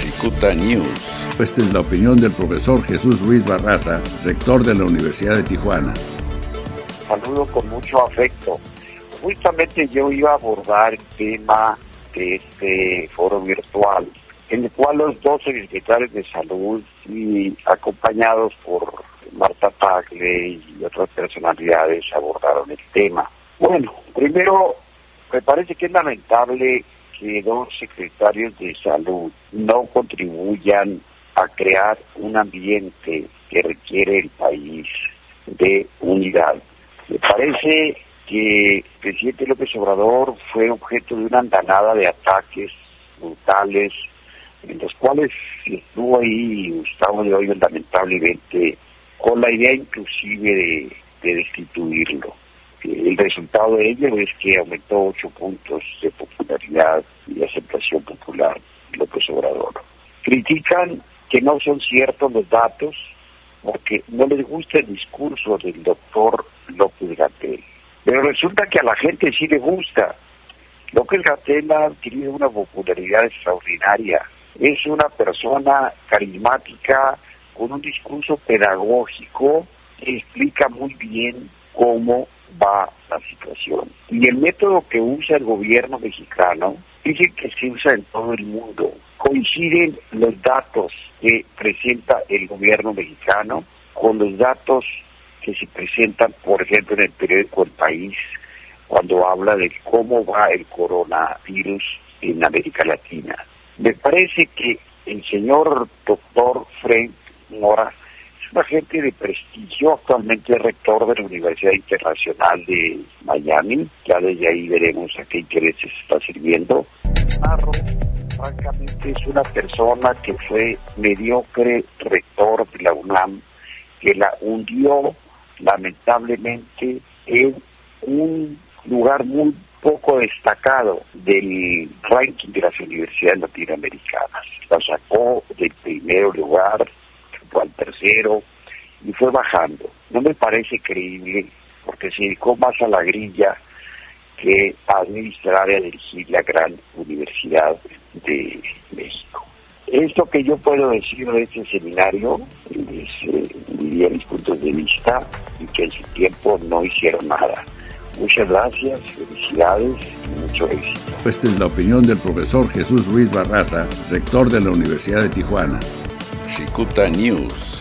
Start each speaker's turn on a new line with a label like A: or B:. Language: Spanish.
A: Cicuta News.
B: Esta es la opinión del profesor Jesús Ruiz Barraza, rector de la Universidad de Tijuana.
C: Saludo con mucho afecto. Justamente yo iba a abordar el tema de este foro virtual, en el cual los dos secretarios de salud y acompañados por Marta Tagle y otras personalidades abordaron el tema. Bueno, primero, me parece que es lamentable que dos secretarios de salud no contribuyan a crear un ambiente que requiere el país de unidad. Me parece que el presidente López Obrador fue objeto de una andanada de ataques brutales, en los cuales estuvo ahí Gustavo de hoy lamentablemente con la idea inclusive de destituirlo. El resultado de ello es que aumentó ocho puntos de popularidad y aceptación popular López Obrador. Critican que no son ciertos los datos porque no les gusta el discurso del doctor López Gatel. Pero resulta que a la gente sí le gusta. López Gatel ha adquirido una popularidad extraordinaria. Es una persona carismática con un discurso pedagógico que explica muy bien cómo va la situación. Y el método que usa el gobierno mexicano dice que se usa en todo el mundo. Coinciden los datos que presenta el gobierno mexicano con los datos que se presentan, por ejemplo, en el periódico El País, cuando habla de cómo va el coronavirus en América Latina. Me parece que el señor doctor Frank Mora es un agente de prestigio, actualmente rector de la Universidad Internacional de Miami, ya desde ahí veremos a qué intereses está sirviendo. Narro, francamente, es una persona que fue mediocre rector de la UNAM, que la hundió lamentablemente en un lugar muy poco destacado del ranking de las universidades latinoamericanas. La sacó del primer lugar, tercero y fue bajando. No me parece creíble porque se dedicó más a la grilla que a administrar y a dirigir la gran universidad de México. Esto que yo puedo decir de este seminario es eh, mis puntos de vista y que en su tiempo no hicieron nada. Muchas gracias, felicidades y mucho éxito.
B: Esta es la opinión del profesor Jesús Ruiz Barraza, rector de la Universidad de Tijuana.
A: Cicuta News.